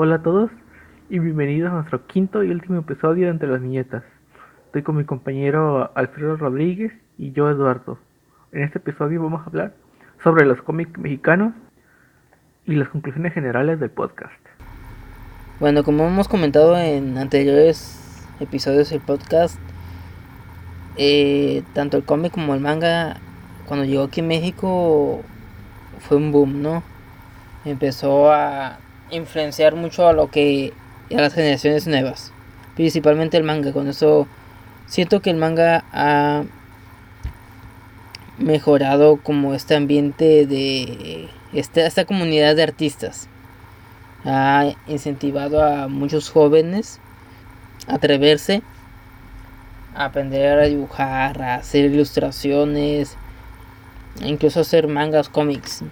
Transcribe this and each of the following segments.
Hola a todos y bienvenidos a nuestro quinto y último episodio de Entre las Niñetas. Estoy con mi compañero Alfredo Rodríguez y yo Eduardo. En este episodio vamos a hablar sobre los cómics mexicanos y las conclusiones generales del podcast. Bueno, como hemos comentado en anteriores episodios del podcast, eh, tanto el cómic como el manga, cuando llegó aquí en México, fue un boom, ¿no? Empezó a influenciar mucho a lo que a las generaciones nuevas, principalmente el manga. Con eso siento que el manga ha mejorado como este ambiente de esta, esta comunidad de artistas. Ha incentivado a muchos jóvenes a atreverse a aprender a dibujar, a hacer ilustraciones, incluso hacer mangas, cómics.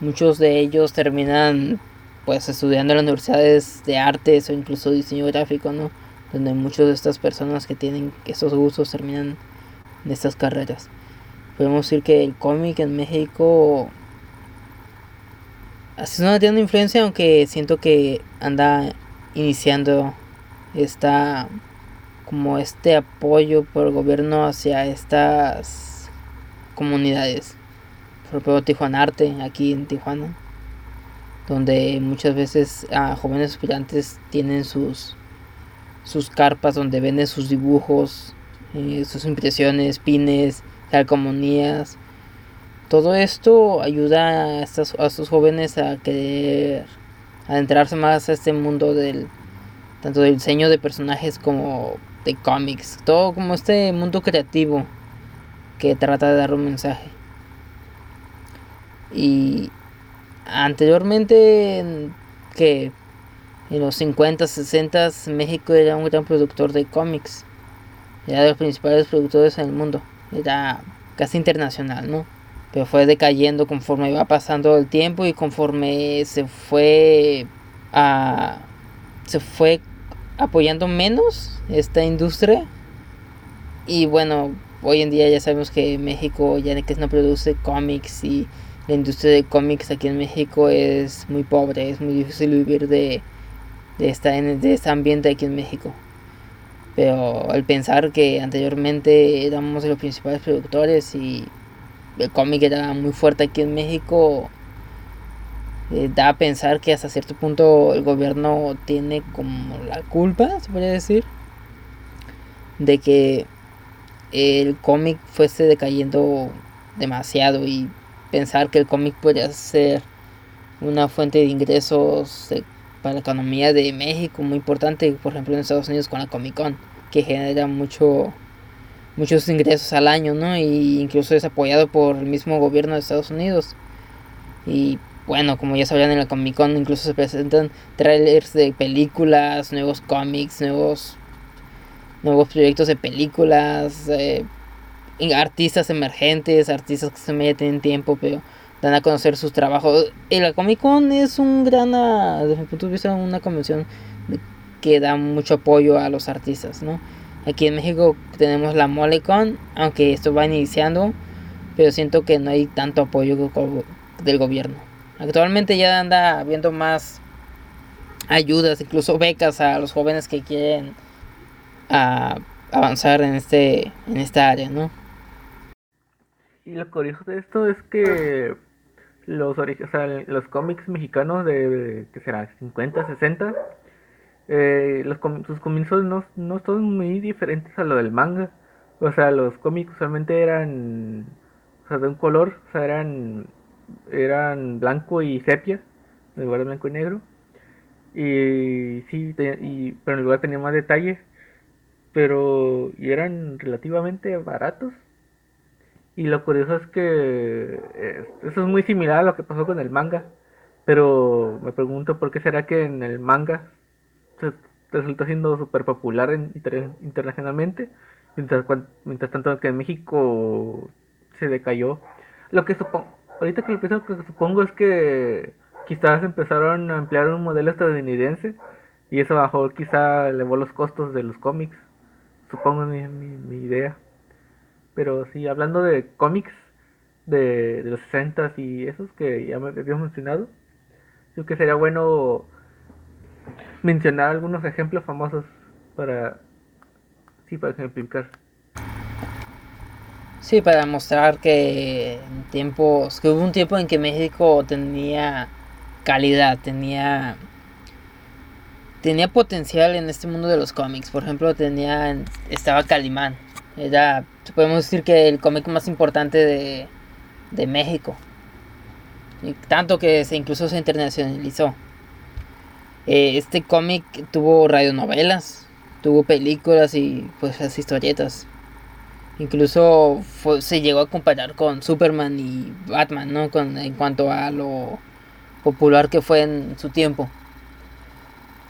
Muchos de ellos terminan pues estudiando en las universidades de artes o incluso diseño gráfico, ¿no? Donde muchas de estas personas que tienen esos gustos terminan en estas carreras. Podemos decir que el cómic en México así no tiene influencia, aunque siento que anda iniciando esta como este apoyo por el gobierno hacia estas comunidades. Ejemplo, Tijuana Arte, aquí en Tijuana donde muchas veces a jóvenes aspirantes tienen sus, sus carpas donde venden sus dibujos, eh, sus impresiones, pines, calcomanías. Todo esto ayuda a estos, a estos jóvenes a querer adentrarse más a este mundo del tanto del diseño de personajes como de cómics, todo como este mundo creativo que trata de dar un mensaje. Y anteriormente, que en los 50, 60 México era un gran productor de cómics. Era de los principales productores en el mundo. Era casi internacional, ¿no? Pero fue decayendo conforme iba pasando el tiempo y conforme se fue a, se fue apoyando menos esta industria. Y bueno, hoy en día ya sabemos que México ya que no produce cómics y la industria de cómics aquí en México es muy pobre, es muy difícil vivir de, de, esta, de este ambiente aquí en México. Pero al pensar que anteriormente éramos los principales productores y el cómic era muy fuerte aquí en México, eh, da a pensar que hasta cierto punto el gobierno tiene como la culpa, se podría decir, de que el cómic fuese decayendo demasiado y pensar que el cómic podría ser una fuente de ingresos para la economía de México muy importante, por ejemplo en Estados Unidos con la Comic Con, que genera mucho muchos ingresos al año, ¿no? Y incluso es apoyado por el mismo gobierno de Estados Unidos. Y bueno, como ya sabían en la Comic Con incluso se presentan trailers de películas, nuevos cómics, nuevos nuevos proyectos de películas, eh, artistas emergentes, artistas que se tienen tiempo, pero dan a conocer sus trabajos. La Comic Con es un gran, ah, desde mi punto de vista, una convención que da mucho apoyo a los artistas, ¿no? Aquí en México tenemos la Molecon, aunque esto va iniciando, pero siento que no hay tanto apoyo del gobierno. Actualmente ya anda habiendo más ayudas, incluso becas a los jóvenes que quieren ah, avanzar en este en esta área, ¿no? Y lo curioso de esto es que los, los cómics mexicanos de, que será 50, 60, eh, los, sus comienzos no, no son muy diferentes a lo del manga. O sea, los cómics usualmente eran o sea, de un color, o sea, eran, eran blanco y sepia, en lugar de blanco y negro. Y sí, y, pero en lugar tenía más detalle, pero y eran relativamente baratos. Y lo curioso es que eh, eso es muy similar a lo que pasó con el manga. Pero me pregunto por qué será que en el manga se resultó siendo súper popular internacionalmente. Mientras, mientras tanto que en México se decayó. Lo que supongo, ahorita que lo pienso, que supongo es que quizás empezaron a emplear un modelo estadounidense y eso bajó, quizá elevó los costos de los cómics. Supongo mi, mi idea. Pero sí, hablando de cómics de, los 60 y esos que ya me habíamos mencionado, creo que sería bueno mencionar algunos ejemplos famosos para, sí, para ejemplificar. Sí, para mostrar que en tiempos, que hubo un tiempo en que México tenía calidad, tenía tenía potencial en este mundo de los cómics. Por ejemplo, tenía estaba Calimán. Era podemos decir que el cómic más importante de, de México. Tanto que se incluso se internacionalizó. Eh, este cómic tuvo radionovelas, tuvo películas y pues las historietas. Incluso se llegó a comparar con Superman y Batman, ¿no? Con, en cuanto a lo popular que fue en su tiempo.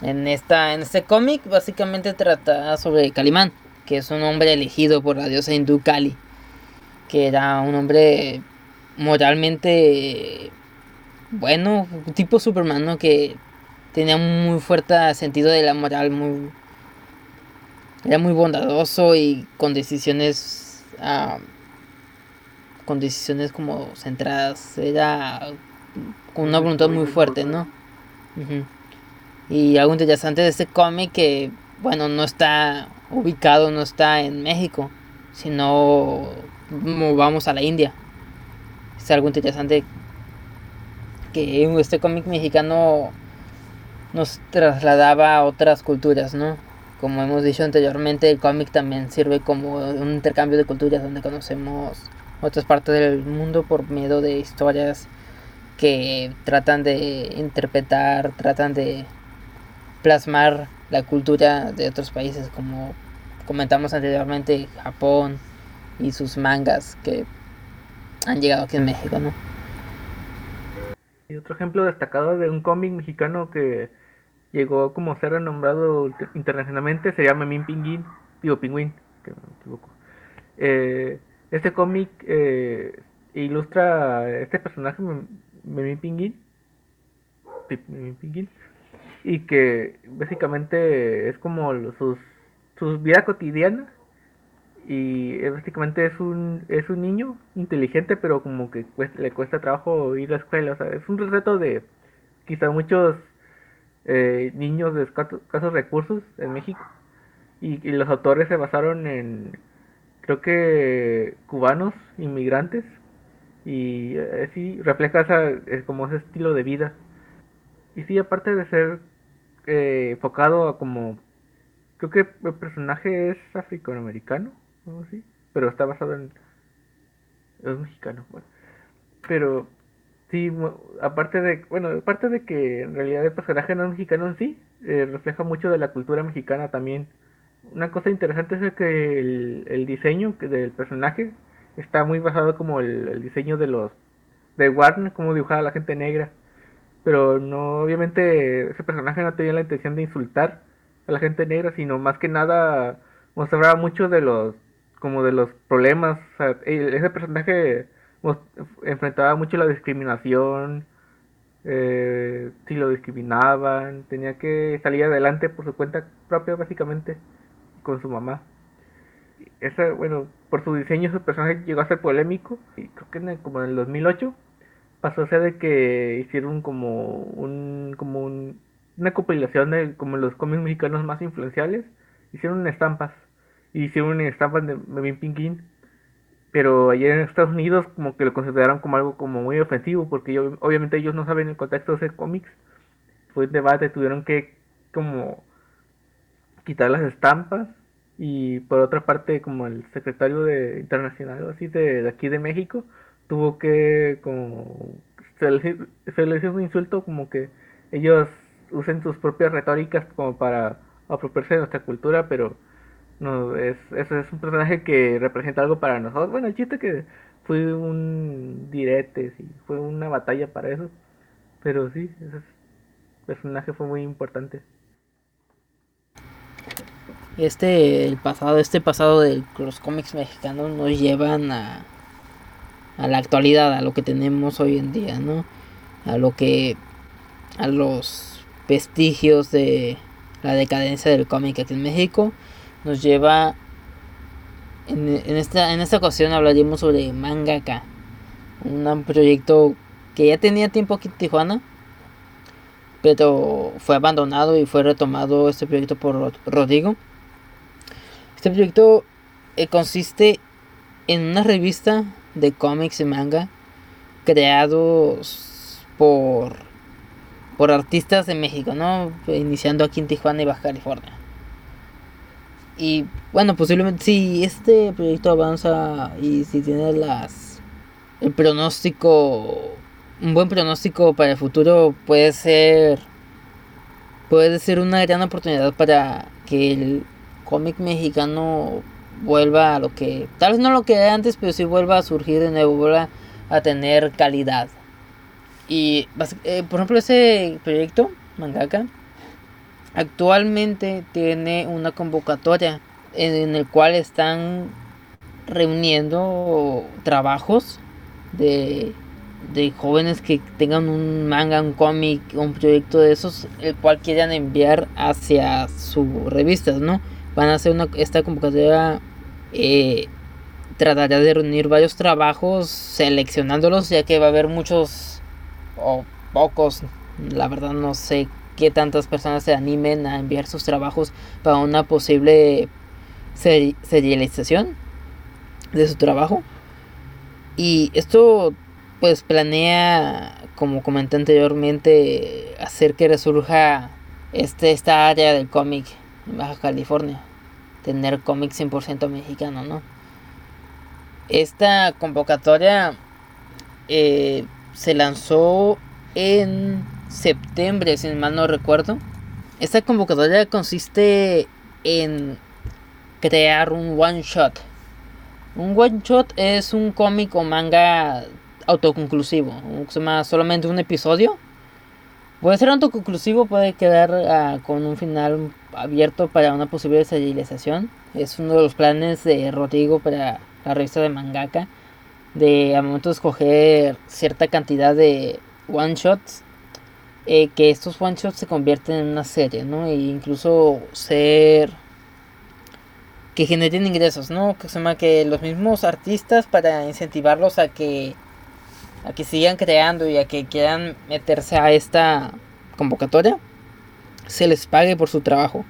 En, esta, en este cómic básicamente trata sobre Calimán, que es un hombre elegido por la diosa hindú Kali, que era un hombre moralmente bueno, tipo Superman, ¿no? Que tenía un muy fuerte sentido de la moral, muy era muy bondadoso y con decisiones ah, con decisiones como centradas, era con una voluntad muy fuerte, ¿no? Y algo interesante de este cómic que, bueno, no está ubicado, no está en México, sino vamos a la India. Es algo interesante que este cómic mexicano nos trasladaba a otras culturas, ¿no? Como hemos dicho anteriormente, el cómic también sirve como un intercambio de culturas donde conocemos otras partes del mundo por medio de historias que tratan de interpretar, tratan de plasmar la cultura de otros países, como comentamos anteriormente, Japón y sus mangas que han llegado aquí en México, ¿no? Y otro ejemplo destacado de un cómic mexicano que llegó como ser renombrado internacionalmente se llama Memín Pinguín, digo Pingüín, que me equivoco. Eh, este cómic eh, ilustra este personaje, Memín Pinguín, Memín Pinguín, y que básicamente es como sus, sus vida cotidiana y básicamente es un es un niño inteligente pero como que le cuesta trabajo ir a la escuela. O sea es un reto de quizá muchos eh, niños de escasos recursos en México. Y, los autores se basaron en creo que cubanos inmigrantes. Y así eh, refleja esa, es como ese estilo de vida. Y sí aparte de ser eh, enfocado a como creo que el personaje es afroamericano o así pero está basado en es mexicano bueno. Pero sí aparte de bueno aparte de que en realidad el personaje no es mexicano en sí eh, refleja mucho de la cultura mexicana también. Una cosa interesante es que el, el diseño del personaje está muy basado como el, el diseño de los de Warner como dibujaba la gente negra pero no, obviamente ese personaje no tenía la intención de insultar a la gente negra, sino más que nada mostraba mucho de los, como de los problemas, ese personaje enfrentaba mucho la discriminación, eh, si lo discriminaban, tenía que salir adelante por su cuenta propia básicamente, con su mamá. Esa, bueno, por su diseño su personaje llegó a ser polémico, y creo que en como en el 2008 pasó a de que hicieron como un como un, una compilación de como los cómics mexicanos más influenciales hicieron estampas y hicieron estampas de Memín Pinguín pero allá en Estados Unidos como que lo consideraron como algo como muy ofensivo porque obviamente ellos no saben el contexto de ese cómics fue un debate tuvieron que como quitar las estampas y por otra parte como el secretario de internacional así de aquí de México tuvo que como se le hizo un insulto como que ellos usen sus propias retóricas como para apropiarse de nuestra cultura, pero no es eso es un personaje que representa algo para nosotros. Bueno, el chiste que fue un direte, sí, fue una batalla para eso, pero sí, ese personaje fue muy importante. Este el pasado, este pasado de los cómics mexicanos nos llevan a a la actualidad, a lo que tenemos hoy en día, ¿no? A lo que a los vestigios de la decadencia del cómic aquí en México nos lleva en, esta en esta ocasión hablaremos sobre Mangaka, un proyecto que ya tenía tiempo aquí en Tijuana, pero fue abandonado y fue retomado este proyecto por Rodrigo. Este proyecto eh, consiste en una revista de cómics y manga creados por por artistas de México, ¿no? Iniciando aquí en Tijuana y Baja California. Y bueno, posiblemente si este proyecto avanza y si tiene las el pronóstico un buen pronóstico para el futuro puede ser puede ser una gran oportunidad para que el cómic mexicano vuelva a lo que tal vez no lo que era antes, pero sí vuelva a surgir de nuevo, vuelva a tener calidad. Y eh, por ejemplo ese proyecto mangaka actualmente tiene una convocatoria en, el cual están reuniendo trabajos de, de jóvenes que tengan un manga, un cómic, un proyecto de esos, el cual quieran enviar hacia sus revistas, ¿no? Van a hacer una, esta convocatoria, eh, tratará de reunir varios trabajos, seleccionándolos, ya que va a haber muchos o pocos, la verdad no sé que tantas personas se animen a enviar sus trabajos para una posible serialización de su trabajo. Y esto pues planea, como comenté anteriormente, hacer que resurja este, esta área del cómic Baja California. Tener cómic 100% mexicano, ¿no? Esta convocatoria eh, se lanzó en septiembre, si mal no recuerdo. Esta convocatoria consiste en crear un one shot. Un one shot es un cómic o manga autoconclusivo, se solamente un episodio. Puede ser autoconclusivo, puede quedar ah, con un final abierto para una posible serialización. Es uno de los planes de Rodrigo para la revista de mangaka. De a momento escoger cierta cantidad de one shots eh, que estos one shots se convierten en una serie, ¿no? E incluso ser que generen ingresos, ¿no? Que se llama que los mismos artistas para incentivarlos a que a que sigan creando y a que quieran meterse a esta convocatoria se les pague por su trabajo.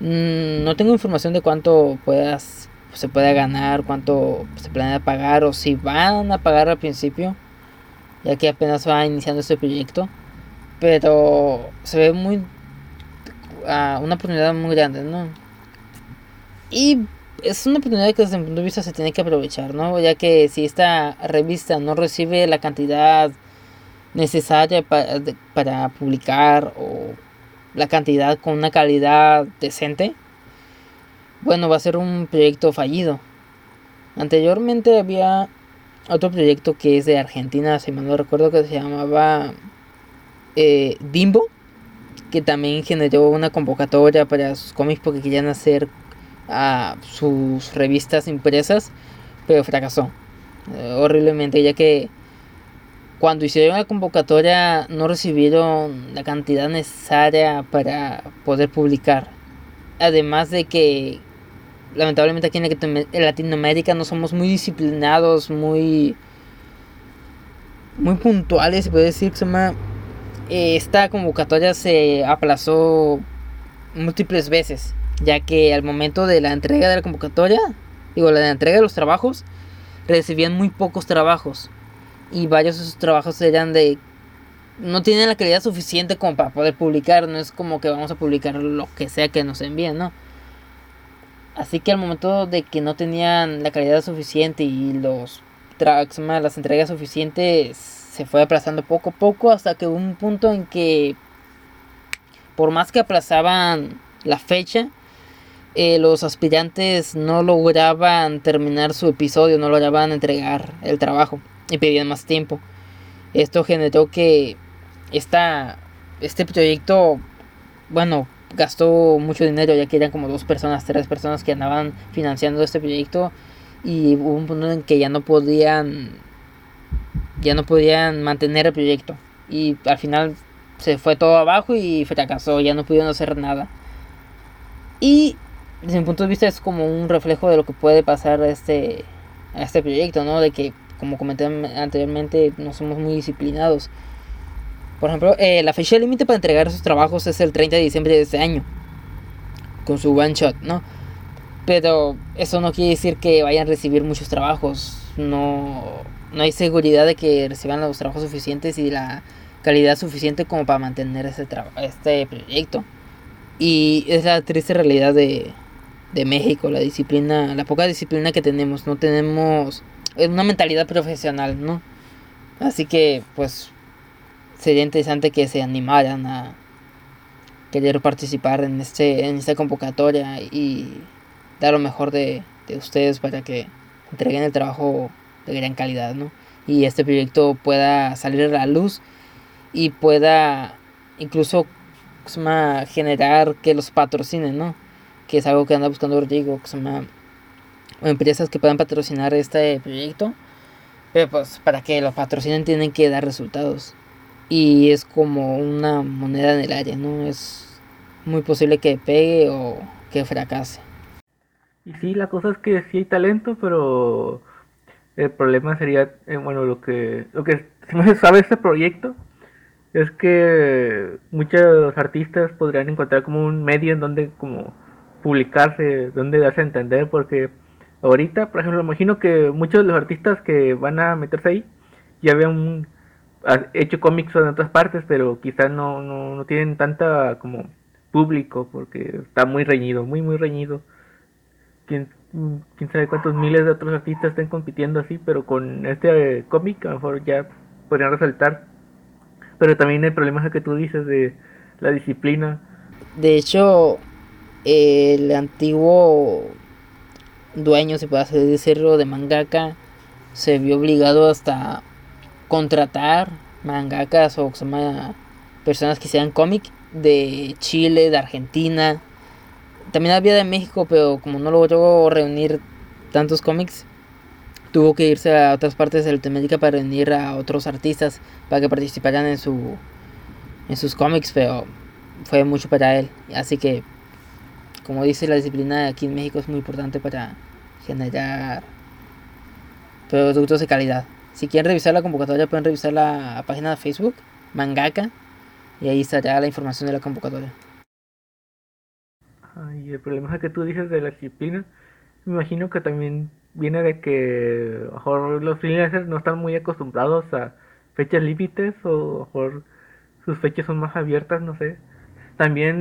Mm, no tengo información de cuánto puedas se pueda ganar, cuánto se planea pagar o si van a pagar al principio, ya que apenas va iniciando este proyecto pero se ve muy uh, una oportunidad muy grande, ¿no? Y es una oportunidad que desde mi punto de vista se tiene que aprovechar, ¿no? Ya que si esta revista no recibe la cantidad necesaria para, para publicar o la cantidad con una calidad decente, bueno, va a ser un proyecto fallido. Anteriormente había otro proyecto que es de Argentina, si mal no recuerdo, que se llamaba eh, Bimbo, que también generó una convocatoria para sus cómics porque querían hacer a sus revistas impresas, pero fracasó eh, horriblemente, ya que cuando hicieron la convocatoria no recibieron la cantidad necesaria para poder publicar. Además de que lamentablemente aquí en Latinoamérica no somos muy disciplinados, muy muy puntuales, se puede decir, llama esta convocatoria se aplazó múltiples veces, ya que al momento de la entrega de la convocatoria, digo, la entrega de los trabajos, recibían muy pocos trabajos y varios de esos trabajos eran de no tienen la calidad suficiente como para poder publicar, no es como que vamos a publicar lo que sea que nos envíen, ¿no? Así que al momento de que no tenían la calidad suficiente y los las entregas suficientes se fue aplazando poco a poco hasta que hubo un punto en que por más que aplazaban la fecha, eh, los aspirantes no lograban terminar su episodio, no lograban entregar el trabajo y pedían más tiempo. Esto generó que esta, este proyecto, bueno, gastó mucho dinero ya que eran como dos personas, tres personas que andaban financiando este proyecto y hubo un punto en que ya no podían ya no podían mantener el proyecto. Y al final se fue todo abajo y fracasó, ya no pudieron hacer nada. Y desde mi punto de vista es como un reflejo de lo que puede pasar a este, a este proyecto, ¿no? De que, como comenté anteriormente, no somos muy disciplinados. Por ejemplo, eh, la fecha límite para entregar sus trabajos es el 30 de diciembre de este año. Con su one shot, ¿no? Pero eso no quiere decir que vayan a recibir muchos trabajos. No, no hay seguridad de que reciban los trabajos suficientes y la calidad suficiente como para mantener ese este proyecto. Y es la triste realidad de, de México, la disciplina, la poca disciplina que tenemos. No tenemos una mentalidad profesional, ¿no? Así que, pues, sería interesante que se animaran a querer participar en este en esta convocatoria y dar lo mejor de, de ustedes para que entreguen el trabajo de gran calidad, ¿no? Y este proyecto pueda salir a la luz y pueda incluso generar que los patrocinen, ¿no? Que es algo que anda buscando Rodrigo, que se llama empresas que puedan patrocinar este proyecto. Pero pues para que los patrocinen tienen que dar resultados. Y es como una moneda en el aire, ¿no? Es muy posible que pegue o que fracase. Y sí, la cosa es que sí hay talento, pero el problema sería, eh, bueno, lo que, lo que sabe este proyecto es que muchos artistas podrían encontrar como un medio en donde como publicarse, donde darse a entender, porque ahorita, por ejemplo, imagino que muchos de los artistas que van a meterse ahí ya habían hecho cómics en otras partes, pero quizás no, no, no tienen tanta como público, porque está muy reñido, muy, muy reñido. Quién, quién sabe cuántos miles de otros artistas estén compitiendo así, pero con este eh, cómic a lo mejor ya podrían resaltar pero también el problema es que tú dices de la disciplina. De hecho, el antiguo dueño, se puede decirlo, de mangaka, se vio obligado hasta contratar mangakas o personas que sean cómic de Chile, de Argentina. También había de México, pero como no logró reunir tantos cómics, tuvo que irse a otras partes de Latinoamérica para reunir a otros artistas para que participaran en su en sus cómics, pero fue mucho para él. Así que, como dice la disciplina aquí en México es muy importante para generar productos de calidad. Si quieren revisar la convocatoria pueden revisar la página de Facebook, Mangaka, y ahí estará la información de la convocatoria. Y el problema que tú dices de la disciplina, me imagino que también viene de que mejor los freelancers no están muy acostumbrados a fechas límites o mejor sus fechas son más abiertas, no sé. También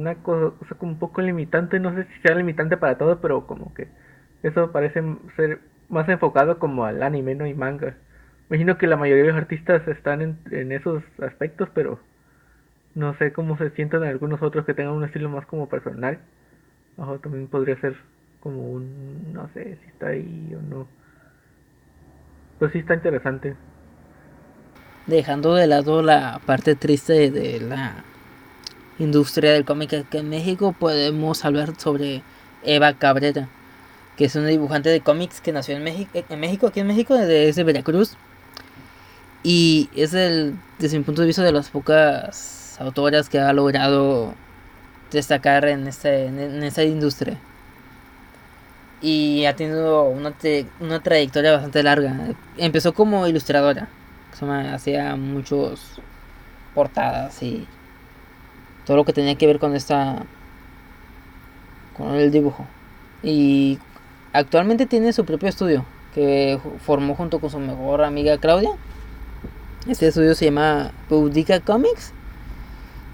una cosa como un poco limitante, no sé si sea limitante para todos, pero como que eso parece ser más enfocado como al anime, ¿no? Y manga. Imagino que la mayoría de los artistas están en, en esos aspectos, pero no sé cómo se sientan algunos otros que tengan un estilo más como personal. Ojo, también podría ser como un, no sé si está ahí o no. Pero sí está interesante. Dejando de lado la parte triste de la industria del cómic aquí en México, podemos hablar sobre Eva Cabrera, que es una dibujante de cómics que nació en México, en México aquí en México, desde Veracruz. Y es el, desde mi punto de vista, de las pocas autoras que ha logrado destacar en, este, en esta industria y ha tenido una, una trayectoria bastante larga. Empezó como ilustradora, hacía muchos portadas y todo lo que tenía que ver con esta con el dibujo. Y actualmente tiene su propio estudio que formó junto con su mejor amiga Claudia. Este estudio se llama Boudica Comics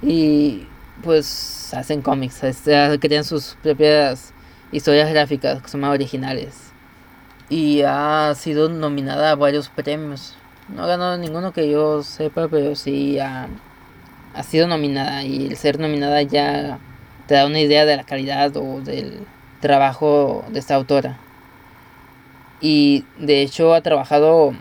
y pues hacen cómics, este, crean sus propias historias gráficas que son más originales. Y ha sido nominada a varios premios. No ha ganado ninguno que yo sepa, pero sí ha, ha sido nominada. Y el ser nominada ya te da una idea de la calidad o del trabajo de esta autora. Y de hecho ha trabajado,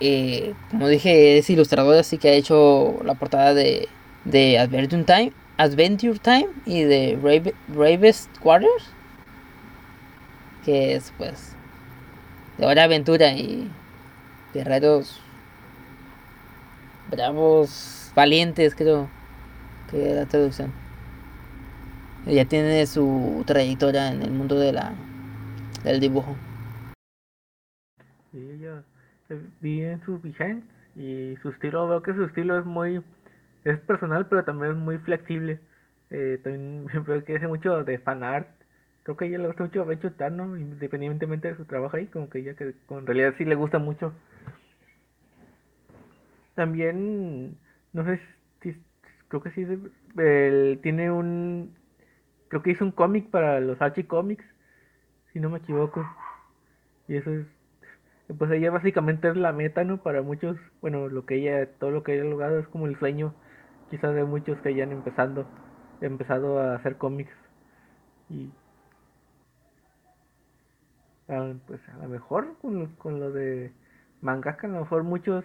eh, como dije, es ilustradora, así que ha hecho la portada de, de Adventure Time Adventure Time y de Bravest Quarters, que es pues de hora aventura y guerreros bravos, valientes, creo que es la traducción. Ella tiene su trayectoria en el mundo de la del dibujo. Sí, ella vi en su Behance Y su estilo, veo que su estilo es muy, es personal, pero también es muy flexible. Eh, también veo que hace mucho de fan art. Creo que a ella le gusta mucho Bencho Tano, independientemente de su trabajo ahí, como que ella que en realidad sí le gusta mucho. También, no sé si, creo que sí, él tiene un, creo que hizo un cómic para los Archie Comics, si no me equivoco. Y eso es pues ella básicamente es la meta, ¿no? Para muchos, bueno, lo que ella, todo lo que ella ha logrado es como el sueño, quizás de muchos que hayan empezando, empezado a hacer cómics. Y ah, pues a lo mejor con lo, con lo de mangaka, a lo mejor muchos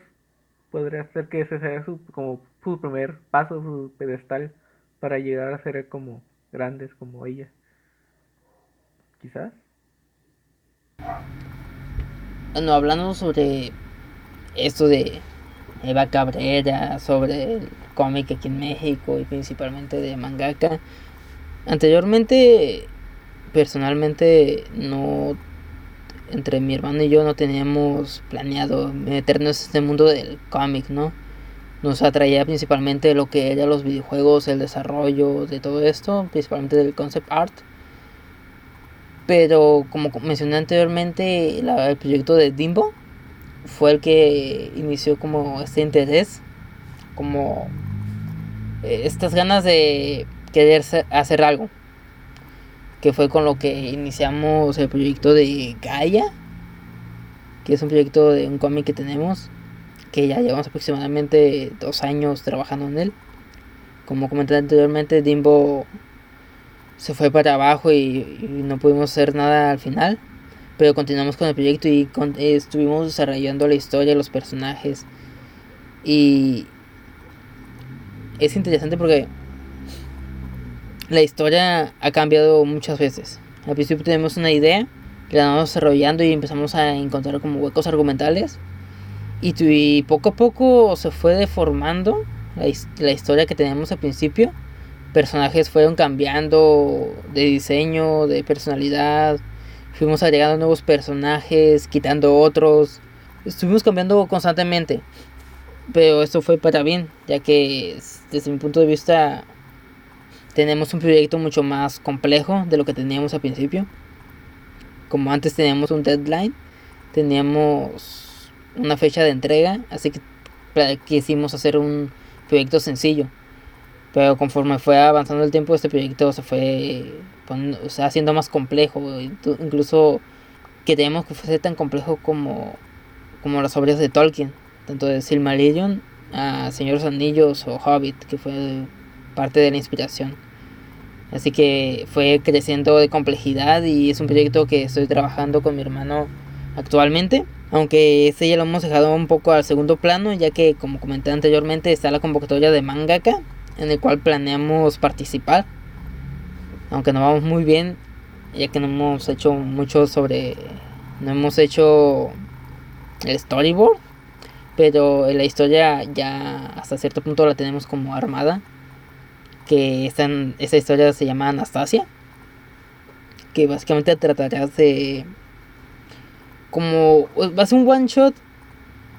podría ser que ese sea su, como su primer paso, su pedestal para llegar a ser como grandes como ella. Quizás. Bueno, hablando sobre esto de Eva Cabrera, sobre el cómic aquí en México y principalmente de mangaka. Anteriormente, personalmente, no. Entre mi hermano y yo no teníamos planeado meternos en este mundo del cómic, ¿no? Nos atraía principalmente lo que eran los videojuegos, el desarrollo de todo esto, principalmente del concept art. Pero como mencioné anteriormente, el proyecto de Dimbo fue el que inició como este interés, como eh, estas ganas de querer hacer algo. Que fue con lo que iniciamos el proyecto de Gaia, que es un proyecto de un cómic que tenemos, que ya llevamos aproximadamente dos años trabajando en él. Como comenté anteriormente, Dimbo se fue para abajo y, no pudimos hacer nada al final. Pero continuamos con el proyecto y estuvimos desarrollando la historia, los personajes. Y es interesante porque la historia ha cambiado muchas veces. Al principio tenemos una idea, la vamos desarrollando y empezamos a encontrar como huecos argumentales. Y, poco a poco se fue deformando la, la historia que teníamos al principio personajes fueron cambiando de diseño, de personalidad. Fuimos agregando nuevos personajes, quitando otros. Estuvimos cambiando constantemente. Pero esto fue para bien, ya que desde mi punto de vista tenemos un proyecto mucho más complejo de lo que teníamos al principio. Como antes teníamos un deadline, teníamos una fecha de entrega, así que quisimos hacer un proyecto sencillo. Pero conforme fue avanzando el tiempo, este proyecto se fue haciendo más complejo. Incluso queríamos que fuese tan complejo como, como las obras de Tolkien, tanto de Silmarillion a Señor Anillos o Hobbit, que fue parte de la inspiración. Así que fue creciendo de complejidad y es un proyecto que estoy trabajando con mi hermano actualmente. Aunque este ya lo hemos dejado un poco al segundo plano, ya que como comenté anteriormente está la convocatoria de mangaka en el cual planeamos participar. Aunque no vamos muy bien, ya que no hemos hecho mucho sobre. No hemos hecho el storyboard, pero la historia ya hasta cierto punto la tenemos como armada. Que esta, esa historia se llama Anastasia. Que básicamente tratará de. Como. Va a ser un one shot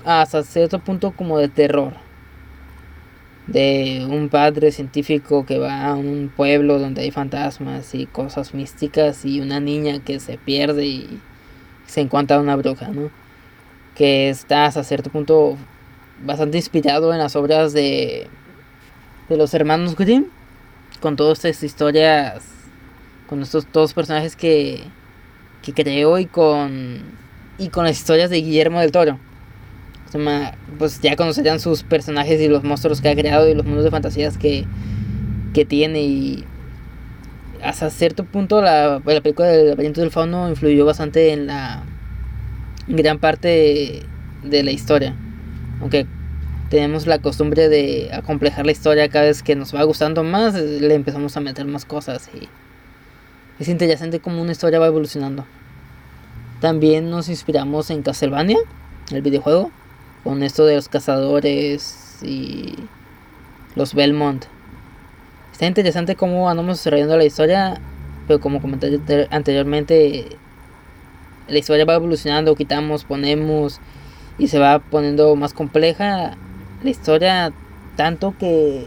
hasta cierto punto como de terror de un padre científico que va a un pueblo donde hay fantasmas y cosas místicas y una niña que se pierde y se encuentra una bruja, ¿no? Que está hasta cierto punto bastante inspirado en las obras de, de los hermanos Grimm, con todas estas historias, con estos dos personajes que, que creó y con, y con las historias de Guillermo del Toro. Pues ya conocerían sus personajes y los monstruos que ha creado y los mundos de fantasías que, que tiene y hasta cierto punto la, la película del laberinto del fauno influyó bastante en la gran parte de, la historia. Aunque tenemos la costumbre de acomplejar la historia cada vez que nos va gustando más le empezamos a meter más cosas y es interesante cómo una historia va evolucionando también nos inspiramos en Castlevania el videojuego con esto de los cazadores y los Belmont. Está interesante cómo vamos desarrollando la historia, pero como comenté anteriormente, la historia va evolucionando, quitamos, ponemos y se va poniendo más compleja la historia tanto que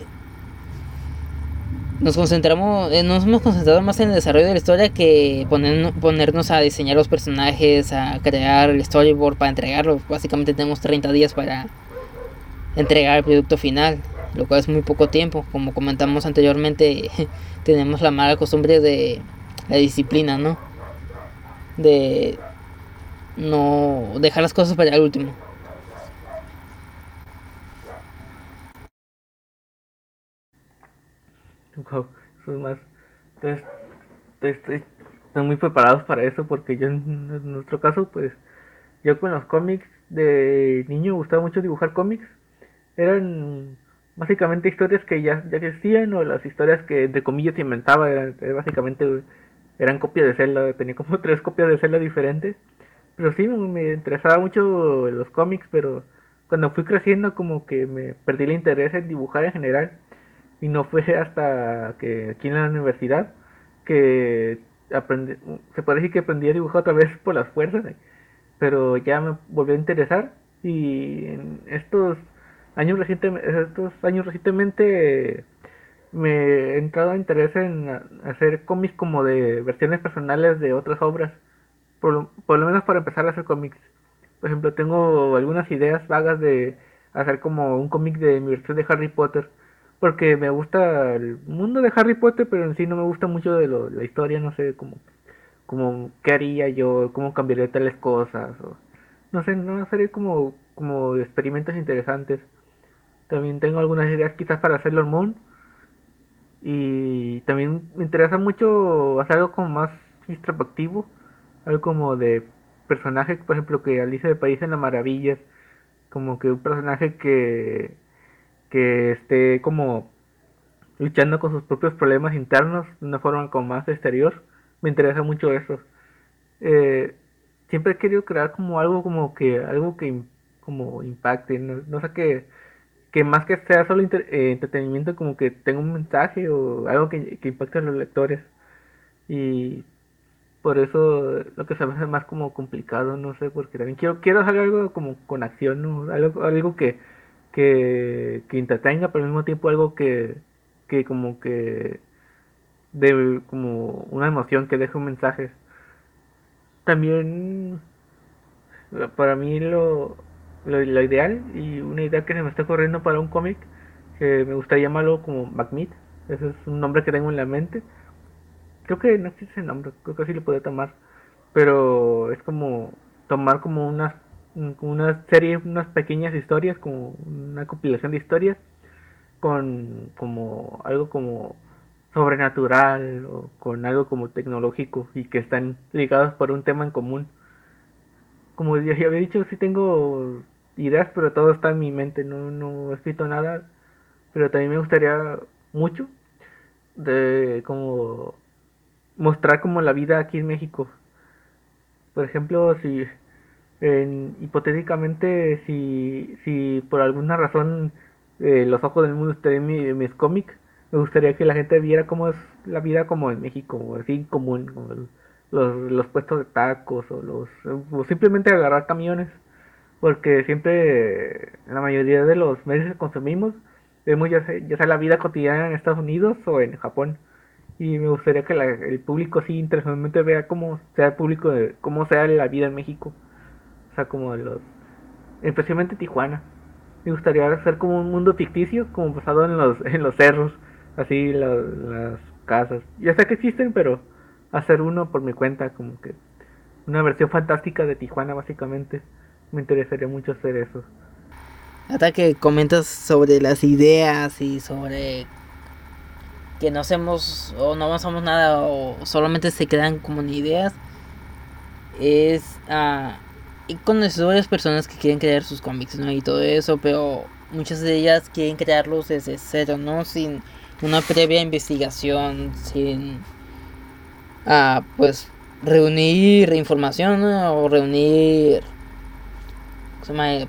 nos concentramos, eh, nos hemos concentrado más en el desarrollo de la historia que poner, ponernos a diseñar los personajes, a crear el storyboard para entregarlo. Básicamente tenemos 30 días para entregar el producto final, lo cual es muy poco tiempo. Como comentamos anteriormente, tenemos la mala costumbre de la disciplina, ¿no? De no dejar las cosas para el último. son más. Entonces, están muy preparados para eso porque yo en nuestro caso, pues, yo con los cómics de niño me gustaba mucho dibujar cómics. Eran básicamente historias que ya, existían o las historias que de comillas inventaba. Básicamente eran copias de Zelda. Tenía como tres copias de Zelda diferentes. Pero sí, me interesaba mucho los cómics, pero cuando fui creciendo como que me perdí el interés en dibujar en general y no fue hasta que aquí en la universidad que aprendí, se puede que aprendí a dibujar otra vez por las fuerzas, pero ya me volvió a interesar y en estos años recientemente, estos años recientemente me he entrado a interés en hacer cómics como de versiones personales de otras obras, por lo menos para empezar a hacer cómics. Por ejemplo, tengo algunas ideas vagas de hacer como un cómic de mi versión de Harry Potter porque me gusta el mundo de Harry Potter, pero en sí no me gusta mucho de lo, la historia, no sé, como, como qué haría yo, cómo cambiaría tales cosas, o, no sé, no sería como, como experimentos interesantes. También tengo algunas ideas quizás para Sailor Moon. Y también me interesa mucho hacer algo como más introspectivo, algo como de personajes, por ejemplo, que Alicia de País en las Maravillas, como que un personaje que que esté como luchando con sus propios problemas internos de una forma como más exterior. Me interesa mucho eso. Eh, siempre he querido crear como algo como que algo que como impacte, no, sé qué que más que sea solo eh, entretenimiento como que tenga un mensaje o algo que, que impacte a los lectores y por eso lo que se me hace más como complicado no sé porque también quiero quiero hacer algo como con acción ¿no? algo algo que que, que entretenga, pero al mismo tiempo algo que, que como que de como una emoción que deje un mensaje. También para mí lo, lo, ideal y una idea que se me está corriendo para un cómic que me gustaría llamarlo como Macmeat, ese es un nombre que tengo en la mente. Creo que no existe ese nombre, creo que sí lo puedo tomar, pero es como tomar como unas una serie, unas pequeñas historias, como una compilación de historias, con como algo como sobrenatural o con algo como tecnológico y que están ligados por un tema en común. Como ya había dicho, sí tengo ideas, pero todo está en mi mente, no, no he escrito nada, pero también me gustaría mucho de como mostrar como la vida aquí en México. Por ejemplo, si hipotéticamente, si, si por alguna razón eh, los ojos del mundo estén en, mis cómics, me gustaría que la gente viera cómo es la vida como en México, así común, como los, los puestos de tacos o los o simplemente agarrar camiones, porque siempre la mayoría de los medios que consumimos vemos ya sea, ya sea la vida cotidiana en Estados Unidos o en Japón. Y me gustaría que el público sí internacionalmente vea cómo sea el público cómo sea la vida en México o sea, como los. Especialmente Tijuana. Me gustaría hacer como un mundo ficticio, como basado en los, en los cerros, así las casas. Ya sé que existen, pero hacer uno por mi cuenta, como que una versión fantástica de Tijuana, básicamente. Me interesaría mucho hacer eso. Hasta que comentas sobre las ideas y sobre que no hacemos o no avanzamos nada o solamente se quedan como en ideas, es. Uh, y conozco varias personas que quieren crear sus cómics. Y todo eso, pero muchas de ellas quieren crearlos desde cero, ¿no? Sin una previa investigación, sin, ah, pues, reunir información o reunir, se llama?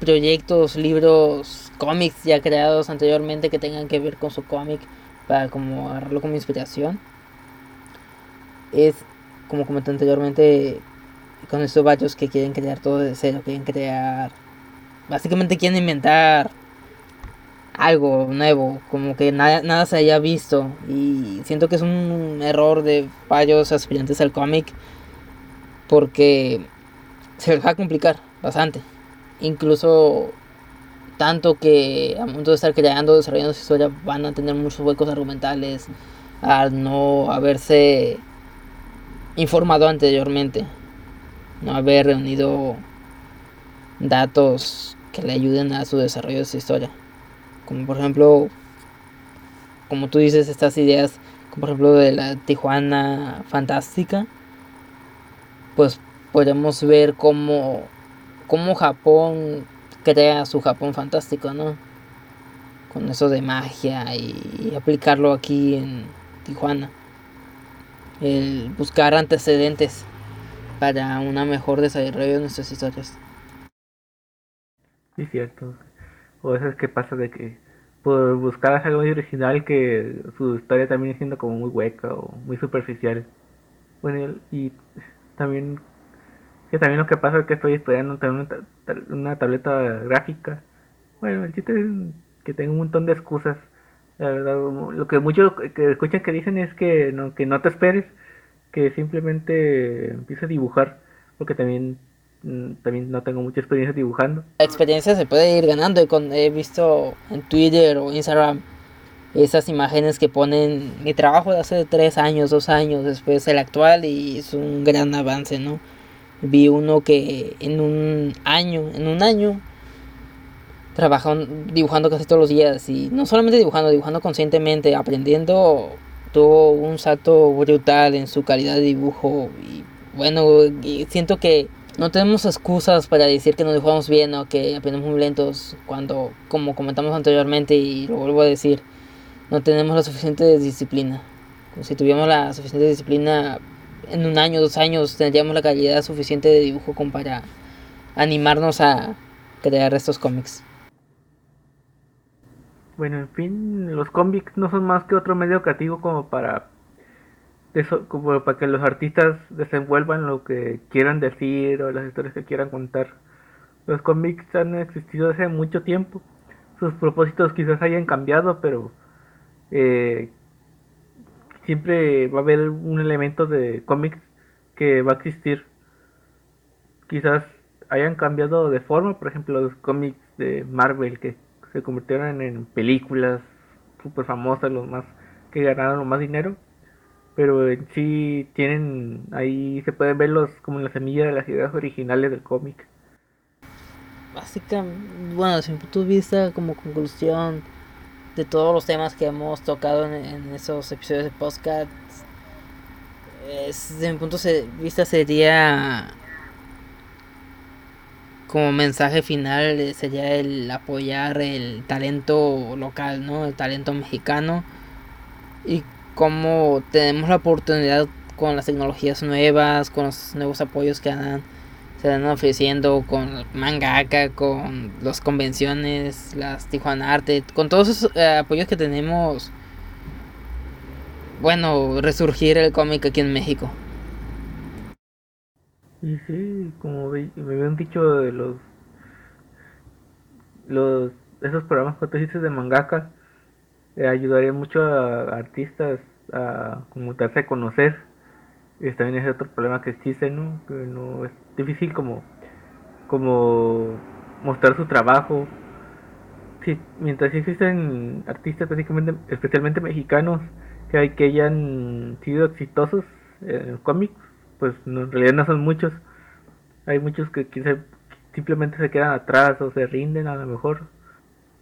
proyectos, libros, cómics ya creados anteriormente que tengan que ver con su cómic para como agarrarlo como inspiración. Es, como comenté anteriormente, con estos varios que quieren crear todo de cero, quieren crear... Básicamente quieren inventar algo nuevo, como que nada, nada se haya visto. Y siento que es un error de varios aspirantes al cómic, porque se les va a complicar bastante. Incluso tanto que a punto de estar creando, desarrollando su historia, van a tener muchos huecos argumentales al no haberse informado anteriormente, no haber reunido datos que le ayuden a su desarrollo de su historia. Como por ejemplo, como tú dices, estas ideas, como por ejemplo de la Tijuana fantástica, pues podemos ver cómo, cómo Japón crea su Japón fantástico, ¿no? Con eso de magia y aplicarlo aquí en Tijuana. El buscar antecedentes para una mejor desarrollo de nuestras historias. Sí, cierto. O eso es que pasa de que por buscar algo muy original que su historia también siendo como muy hueca o muy superficial. Bueno, y también que también lo que pasa es que estoy estudiando una, tableta gráfica. Bueno, el chiste es que tengo un montón de excusas. La verdad, lo que muchos que escuchan que dicen es que no, que no te esperes, que simplemente empieces a dibujar, porque también mm, también no tengo mucha experiencia dibujando. La experiencia se puede ir ganando. He visto en Twitter o Instagram esas imágenes que ponen mi trabajo de hace tres años, dos años, después el actual y es un gran avance, ¿no? Vi uno que en un año, en un año, trabajando, dibujando casi todos los días. Y no solamente dibujando, dibujando conscientemente, aprendiendo, tuvo un salto brutal en su calidad de dibujo. Y bueno, siento que no tenemos excusas para decir que no dibujamos bien o que aprendemos muy lentos cuando, como comentamos anteriormente y lo vuelvo a decir, no tenemos la suficiente disciplina. si tuviéramos la suficiente disciplina, en un año, dos años tendríamos la calidad suficiente de dibujo como para animarnos a crear estos cómics. Bueno, en fin, los cómics no son más que otro medio educativo como para como para que los artistas desenvuelvan lo que quieran decir o las historias que quieran contar. Los cómics han existido hace mucho tiempo. Sus propósitos quizás hayan cambiado, pero eh, siempre va a haber un elemento de cómics que va a existir. Quizás hayan cambiado de forma, por ejemplo, los cómics de Marvel que se convirtieron en películas super famosas, los más que ganaron más dinero, pero en sí tienen ahí se pueden verlos como la semilla de las ideas originales del cómic. Básicamente, bueno, desde mi punto de vista, como conclusión, de todos los temas que hemos tocado en, esos episodios de podcast, desde mi punto de vista sería como mensaje final eh, sería el apoyar el talento local, ¿no? El talento mexicano y cómo tenemos la oportunidad con las tecnologías nuevas, con los nuevos apoyos que se están ofreciendo con Mangaka, con las convenciones, las Tijuana Arte, con todos esos eh, apoyos que tenemos. Bueno, resurgir el cómic aquí en México. Y sí, como me habían dicho de los los esos programas dices de mangaka eh, ayudaría mucho a, artistas a como darse a conocer y también es otro problema que existe, ¿no? Que no es difícil como, como mostrar su trabajo. Sí, mientras existen artistas prácticamente, especialmente mexicanos, que hay que hayan sido exitosos en el cómic, pues en realidad no son muchos. Hay muchos que quizá simplemente se quedan atrás o se rinden a lo mejor.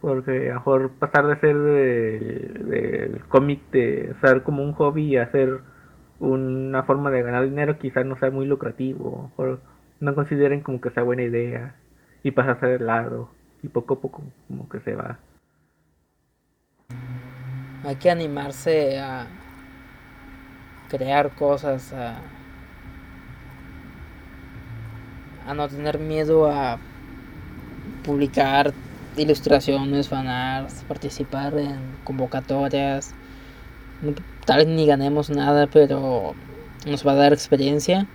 Porque a lo mejor pasar de ser del cómic, de ser como un hobby y hacer una forma de ganar dinero quizás no sea muy lucrativo o no consideren como que sea buena idea y pasa a ser lado y poco a poco como que se va. Hay que animarse a crear cosas, a, a no tener miedo a publicar ilustraciones, fanarts, participar en convocatorias. Tal vez ni ganemos nada, pero nos va a dar experiencia.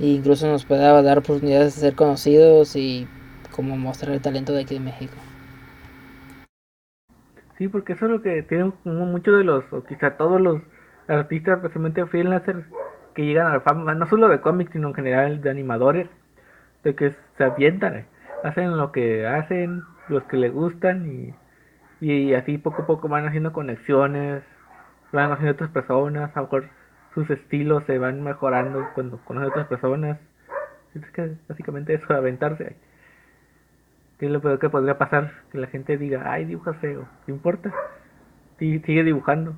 E incluso nos puede dar oportunidades de ser conocidos y como mostrar el talento de aquí de México. Sí, porque eso es lo que tienen muchos de los, o quizá todos los artistas, especialmente freelancers, que llegan a la fama, no solo de cómics, sino en general de animadores, de que se avientan, hacen lo que hacen, los que les gustan y, y así poco a poco van haciendo conexiones, van haciendo otras personas, a lo mejor sus estilos se van mejorando cuando conocen otras personas. Es que básicamente eso, aventarse. ¿Qué es lo peor que podría pasar? Que la gente diga, ay, dibujas feo, ¿qué importa? Sigue dibujando.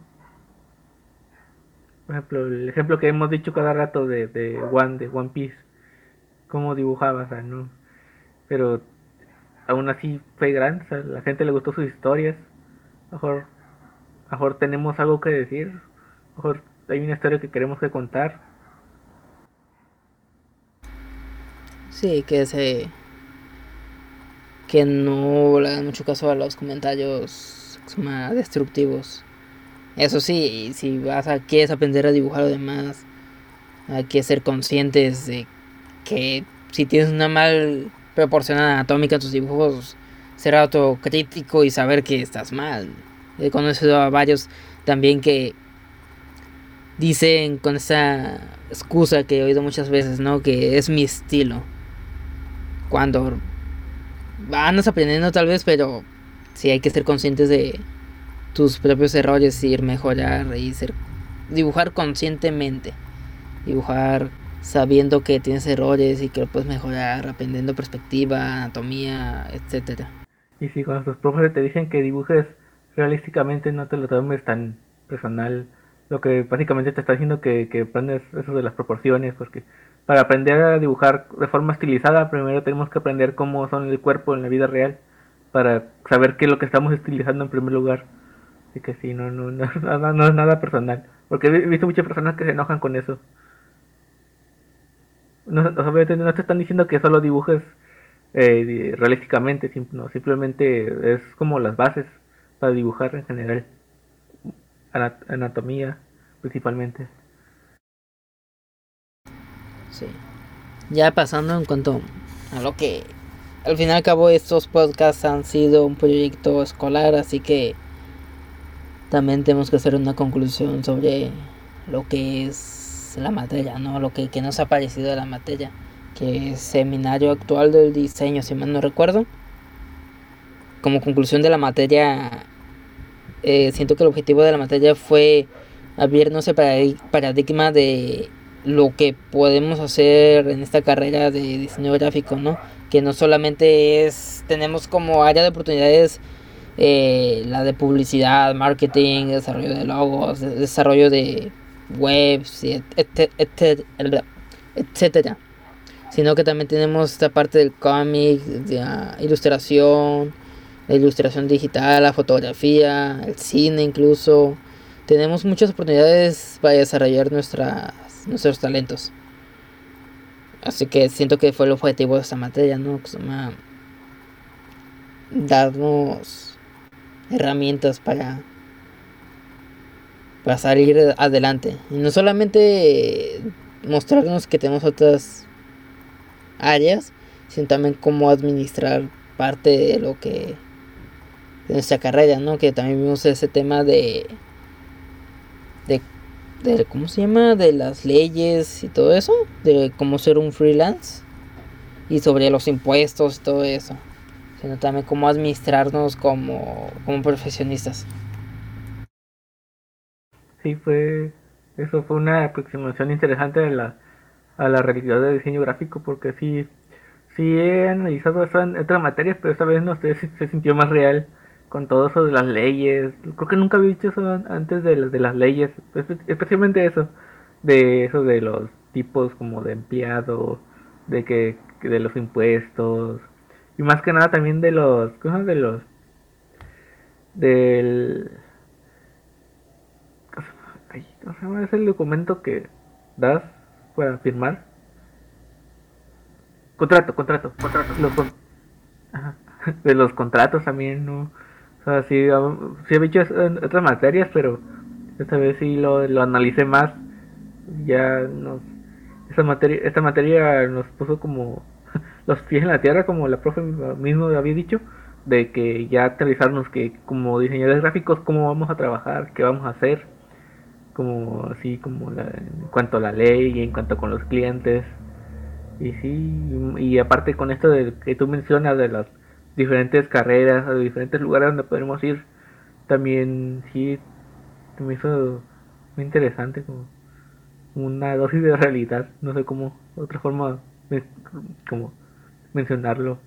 Por ejemplo, el ejemplo que hemos dicho cada rato de, de One, de One Piece. Cómo dibujaba, ¿no? Pero aún así fue grande, o la gente le gustó sus historias. Mejor, mejor tenemos algo que decir. Mejor hay una historia que queremos que contar. Sí, que se que no le hagan mucho caso a los comentarios más destructivos. Eso sí, si vas a quieres aprender a dibujar lo demás, hay que ser conscientes de que si tienes una mal proporción anatómica en tus dibujos, ser autocrítico y saber que estás mal. He conocido a varios también que dicen con esa excusa que he oído muchas veces, ¿no? Que es mi estilo. Cuando andas aprendiendo tal vez, pero sí hay que ser conscientes de tus propios errores y ir mejorar y ser dibujar conscientemente. Dibujar sabiendo que tienes errores y que lo puedes mejorar, aprendiendo perspectiva, anatomía, etcétera. Y si cuando tus profes te dicen que dibujes realísticamente no te lo tomes tan personal, lo que básicamente te está diciendo que, que aprendes eso de las proporciones, porque para aprender a dibujar de forma estilizada, primero tenemos que aprender cómo son el cuerpo en la vida real, para saber qué es lo que estamos estilizando en primer lugar. Así que sí, no, no, no, no, es nada personal. Porque he visto muchas personas que se enojan con eso. No, no te están diciendo que solo dibujes eh, realísticamente, no, simplemente es como las bases para dibujar en general. Anatomía, principalmente. Sí. Ya pasando en cuanto a lo que al fin y al cabo estos podcasts han sido un proyecto escolar, así que también tenemos que hacer una conclusión sobre lo que es la materia, ¿no? Lo que, nos ha parecido de la materia, que es seminario actual del diseño, si mal no recuerdo. Como conclusión de la materia, eh, siento que el objetivo de la materia fue abrirnos el paradigma de lo que podemos hacer en esta carrera de diseño gráfico, ¿no? Que no solamente es, tenemos como área de oportunidades eh, la de publicidad, marketing, desarrollo de logos, desarrollo de webs, etcétera, sino que también tenemos esta parte del cómic, de la ilustración, la ilustración digital, la fotografía, el cine incluso. Tenemos muchas oportunidades para desarrollar nuestras nuestros talentos. Así que siento que fue el objetivo de esta materia, ¿no? Darnos herramientas para para salir adelante. Y no solamente mostrarnos que tenemos otras áreas sino también cómo administrar parte de lo que de nuestra carrera no que también vimos ese tema de de de cómo se llama de las leyes y todo eso de cómo ser un freelance y sobre los impuestos y todo eso sino también cómo administrarnos como, como profesionistas sí fue eso fue una aproximación interesante a la a la realidad de diseño gráfico porque sí sí he analizado eso en otras materias pero esta vez no sé si se sintió más real con todo eso de las leyes. Creo que nunca había dicho eso antes de, de las leyes, especialmente eso, de eso de los tipos como de empleado, de que, de los impuestos y más que nada también de los cosas de los del ¿cómo se llama? Es el documento que das para firmar. Contrato, contrato, contrato. Los De los contratos también, ¿no? O sea, sí, sí he dicho otras materias, pero esta vez sí lo, lo analicé más. Ya nos esta materia, esta materia nos puso como los pies en la tierra, como la profe mismo había dicho, de que ya aterrizarnos que como diseñadores gráficos, cómo vamos a trabajar, qué vamos a hacer, como así como en cuanto a la ley y en cuanto con los clientes. Y sí, y aparte con esto de que tú mencionas de las diferentes carreras, de diferentes lugares donde podemos ir, también sí me hizo muy interesante como una dosis de realidad, no sé cómo, otra forma como mencionarlo.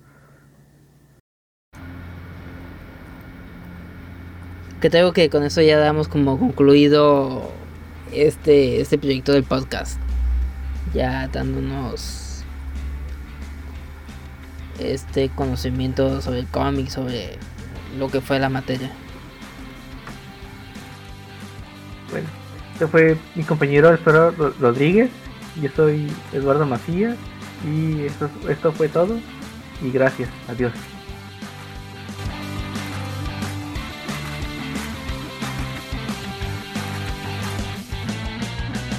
Que tengo que con eso ya damos como concluido este, este proyecto del podcast. Ya dándonos este conocimiento sobre el cómic, sobre lo que fue la materia. Bueno, este fue mi compañero Espero Rodríguez. Yo soy Eduardo Macías. Y esto, esto fue todo. Y gracias. Adiós.